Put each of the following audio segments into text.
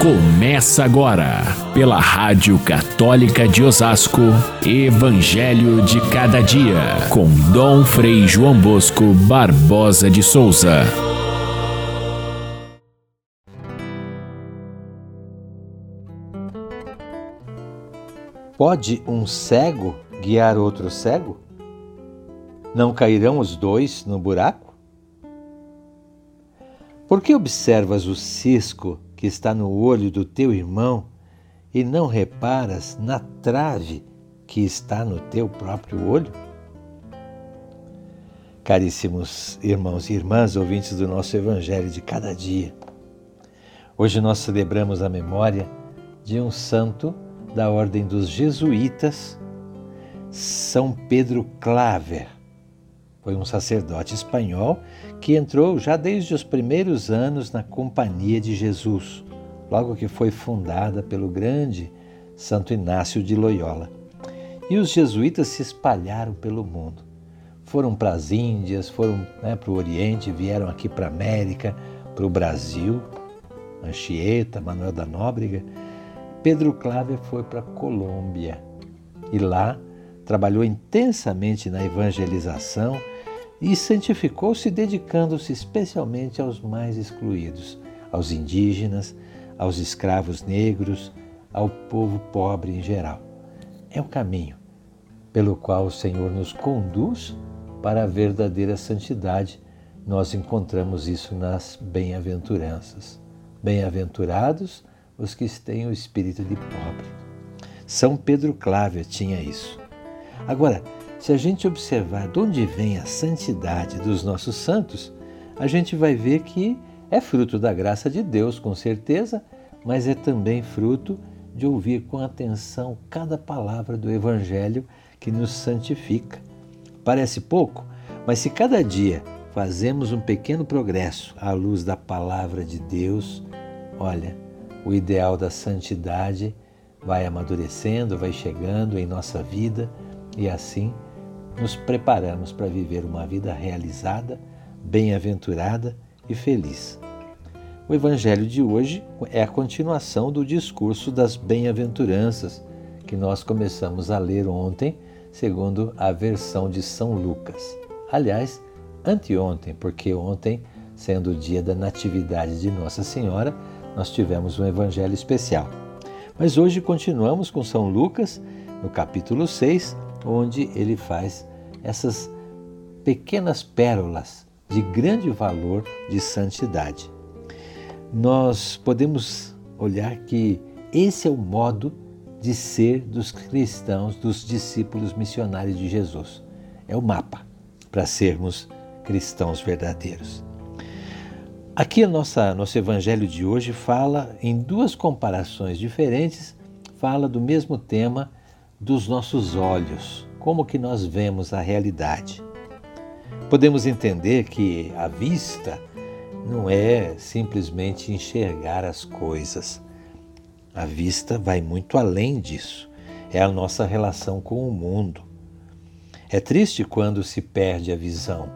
Começa agora, pela Rádio Católica de Osasco, Evangelho de Cada Dia, com Dom Frei João Bosco Barbosa de Souza. Pode um cego guiar outro cego? Não cairão os dois no buraco? Por que observas o cisco que está no olho do teu irmão e não reparas na trave que está no teu próprio olho? Caríssimos irmãos e irmãs, ouvintes do nosso Evangelho de cada dia, hoje nós celebramos a memória de um santo da Ordem dos Jesuítas, São Pedro Claver. Foi um sacerdote espanhol que entrou já desde os primeiros anos na Companhia de Jesus, logo que foi fundada pelo grande Santo Inácio de Loyola. E os jesuítas se espalharam pelo mundo. Foram para as Índias, foram né, para o Oriente, vieram aqui para a América, para o Brasil, Anchieta, Manuel da Nóbrega. Pedro Claver foi para a Colômbia e lá trabalhou intensamente na evangelização e santificou-se dedicando-se especialmente aos mais excluídos, aos indígenas, aos escravos negros, ao povo pobre em geral. É o caminho pelo qual o Senhor nos conduz para a verdadeira santidade. Nós encontramos isso nas bem-aventuranças. Bem-aventurados os que têm o espírito de pobre. São Pedro Claver tinha isso. Agora, se a gente observar de onde vem a santidade dos nossos santos, a gente vai ver que é fruto da graça de Deus, com certeza, mas é também fruto de ouvir com atenção cada palavra do Evangelho que nos santifica. Parece pouco, mas se cada dia fazemos um pequeno progresso à luz da palavra de Deus, olha, o ideal da santidade vai amadurecendo, vai chegando em nossa vida e assim nos preparamos para viver uma vida realizada, bem-aventurada e feliz. O Evangelho de hoje é a continuação do discurso das bem-aventuranças que nós começamos a ler ontem, segundo a versão de São Lucas. Aliás, anteontem, porque ontem, sendo o dia da Natividade de Nossa Senhora, nós tivemos um evangelho especial. Mas hoje continuamos com São Lucas, no capítulo 6, onde ele faz essas pequenas pérolas de grande valor de santidade. Nós podemos olhar que esse é o modo de ser dos cristãos, dos discípulos missionários de Jesus. É o mapa para sermos cristãos verdadeiros. Aqui a nossa nosso evangelho de hoje fala em duas comparações diferentes, fala do mesmo tema dos nossos olhos, como que nós vemos a realidade. Podemos entender que a vista não é simplesmente enxergar as coisas. A vista vai muito além disso. É a nossa relação com o mundo. É triste quando se perde a visão,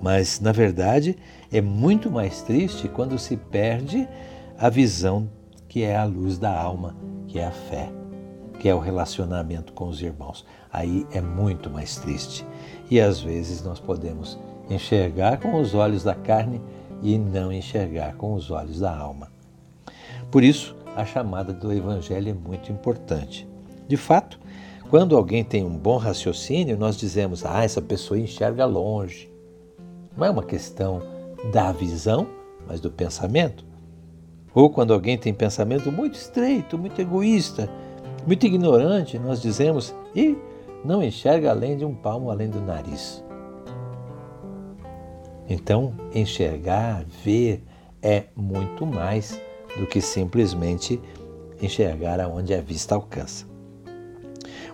mas na verdade é muito mais triste quando se perde a visão que é a luz da alma, que é a fé que é o relacionamento com os irmãos. Aí é muito mais triste. E às vezes nós podemos enxergar com os olhos da carne e não enxergar com os olhos da alma. Por isso, a chamada do Evangelho é muito importante. De fato, quando alguém tem um bom raciocínio, nós dizemos: ah, essa pessoa enxerga longe. Não é uma questão da visão, mas do pensamento. Ou quando alguém tem pensamento muito estreito, muito egoísta, muito ignorante, nós dizemos, e não enxerga além de um palmo além do nariz. Então, enxergar, ver, é muito mais do que simplesmente enxergar aonde a vista alcança.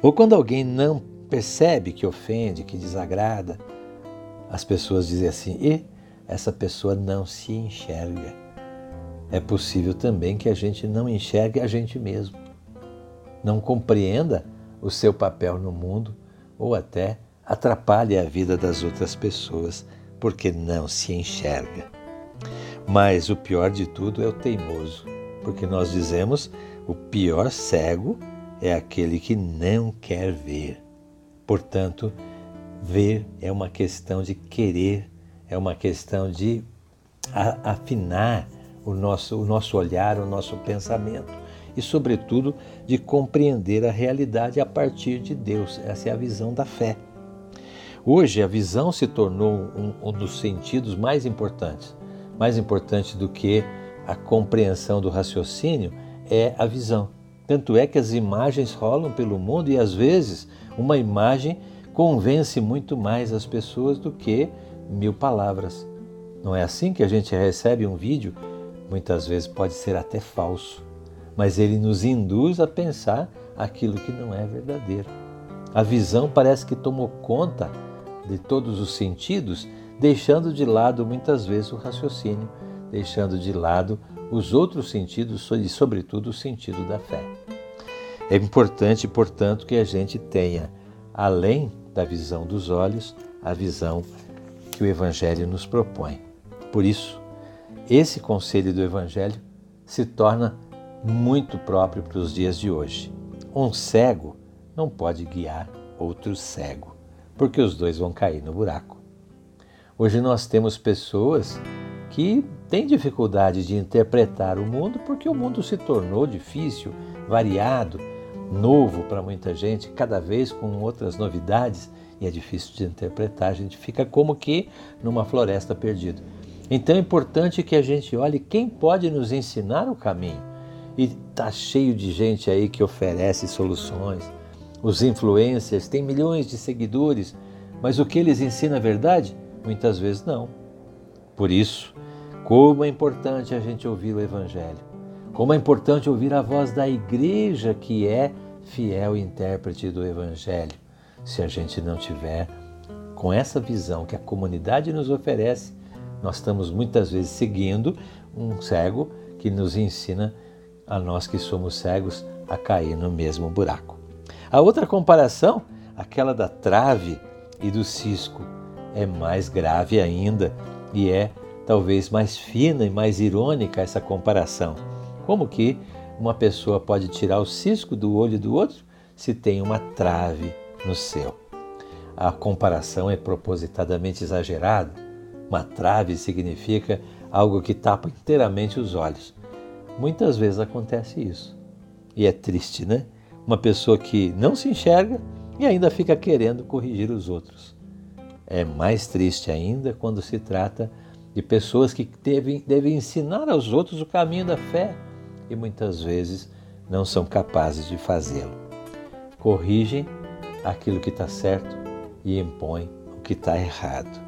Ou quando alguém não percebe que ofende, que desagrada, as pessoas dizem assim: e essa pessoa não se enxerga. É possível também que a gente não enxergue a gente mesmo não compreenda o seu papel no mundo ou até atrapalhe a vida das outras pessoas porque não se enxerga. Mas o pior de tudo é o teimoso, porque nós dizemos o pior cego é aquele que não quer ver. Portanto, ver é uma questão de querer, é uma questão de afinar o nosso, o nosso olhar, o nosso pensamento e, sobretudo, de compreender a realidade a partir de Deus. Essa é a visão da fé. Hoje, a visão se tornou um, um dos sentidos mais importantes. Mais importante do que a compreensão do raciocínio é a visão. Tanto é que as imagens rolam pelo mundo e, às vezes, uma imagem convence muito mais as pessoas do que mil palavras. Não é assim que a gente recebe um vídeo? Muitas vezes pode ser até falso, mas ele nos induz a pensar aquilo que não é verdadeiro. A visão parece que tomou conta de todos os sentidos, deixando de lado muitas vezes o raciocínio, deixando de lado os outros sentidos e, sobretudo, o sentido da fé. É importante, portanto, que a gente tenha, além da visão dos olhos, a visão que o Evangelho nos propõe. Por isso, esse conselho do Evangelho se torna muito próprio para os dias de hoje. Um cego não pode guiar outro cego, porque os dois vão cair no buraco. Hoje nós temos pessoas que têm dificuldade de interpretar o mundo porque o mundo se tornou difícil, variado, novo para muita gente, cada vez com outras novidades e é difícil de interpretar. A gente fica como que numa floresta perdida. Então é importante que a gente olhe quem pode nos ensinar o caminho. E tá cheio de gente aí que oferece soluções. Os influencers têm milhões de seguidores, mas o que eles ensinam é verdade? Muitas vezes não. Por isso, como é importante a gente ouvir o Evangelho. Como é importante ouvir a voz da igreja que é fiel intérprete do Evangelho. Se a gente não tiver com essa visão que a comunidade nos oferece, nós estamos muitas vezes seguindo um cego que nos ensina a nós que somos cegos a cair no mesmo buraco. A outra comparação, aquela da trave e do cisco, é mais grave ainda e é talvez mais fina e mais irônica essa comparação. Como que uma pessoa pode tirar o cisco do olho do outro se tem uma trave no seu? A comparação é propositadamente exagerada uma trave significa algo que tapa inteiramente os olhos. Muitas vezes acontece isso. E é triste, né? Uma pessoa que não se enxerga e ainda fica querendo corrigir os outros. É mais triste ainda quando se trata de pessoas que devem, devem ensinar aos outros o caminho da fé e muitas vezes não são capazes de fazê-lo. Corrigem aquilo que está certo e impõem o que está errado.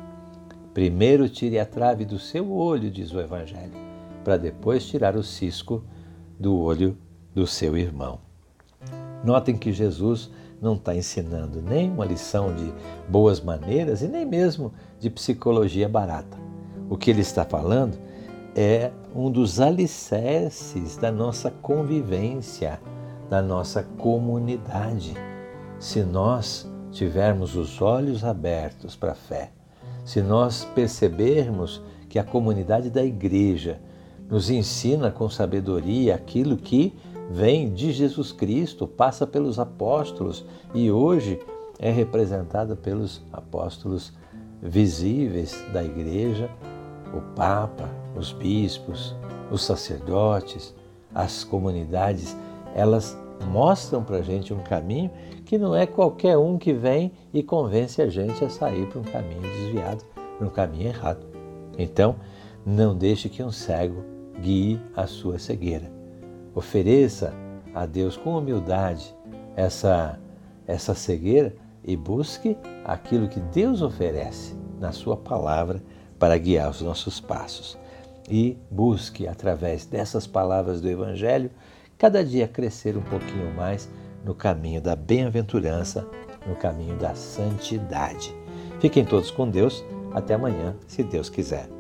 Primeiro tire a trave do seu olho, diz o Evangelho, para depois tirar o cisco do olho do seu irmão. Notem que Jesus não está ensinando nem uma lição de boas maneiras e nem mesmo de psicologia barata. O que ele está falando é um dos alicerces da nossa convivência, da nossa comunidade. Se nós tivermos os olhos abertos para a fé, se nós percebermos que a comunidade da igreja nos ensina com sabedoria aquilo que vem de Jesus Cristo, passa pelos apóstolos e hoje é representada pelos apóstolos visíveis da igreja, o Papa, os bispos, os sacerdotes, as comunidades, elas mostram para a gente um caminho que não é qualquer um que vem e convence a gente a sair para um caminho desviado, para um caminho errado. Então, não deixe que um cego guie a sua cegueira. Ofereça a Deus com humildade essa, essa cegueira e busque aquilo que Deus oferece na Sua palavra para guiar os nossos passos. E busque, através dessas palavras do Evangelho, cada dia crescer um pouquinho mais no caminho da bem-aventurança, no caminho da santidade. Fiquem todos com Deus. Até amanhã, se Deus quiser.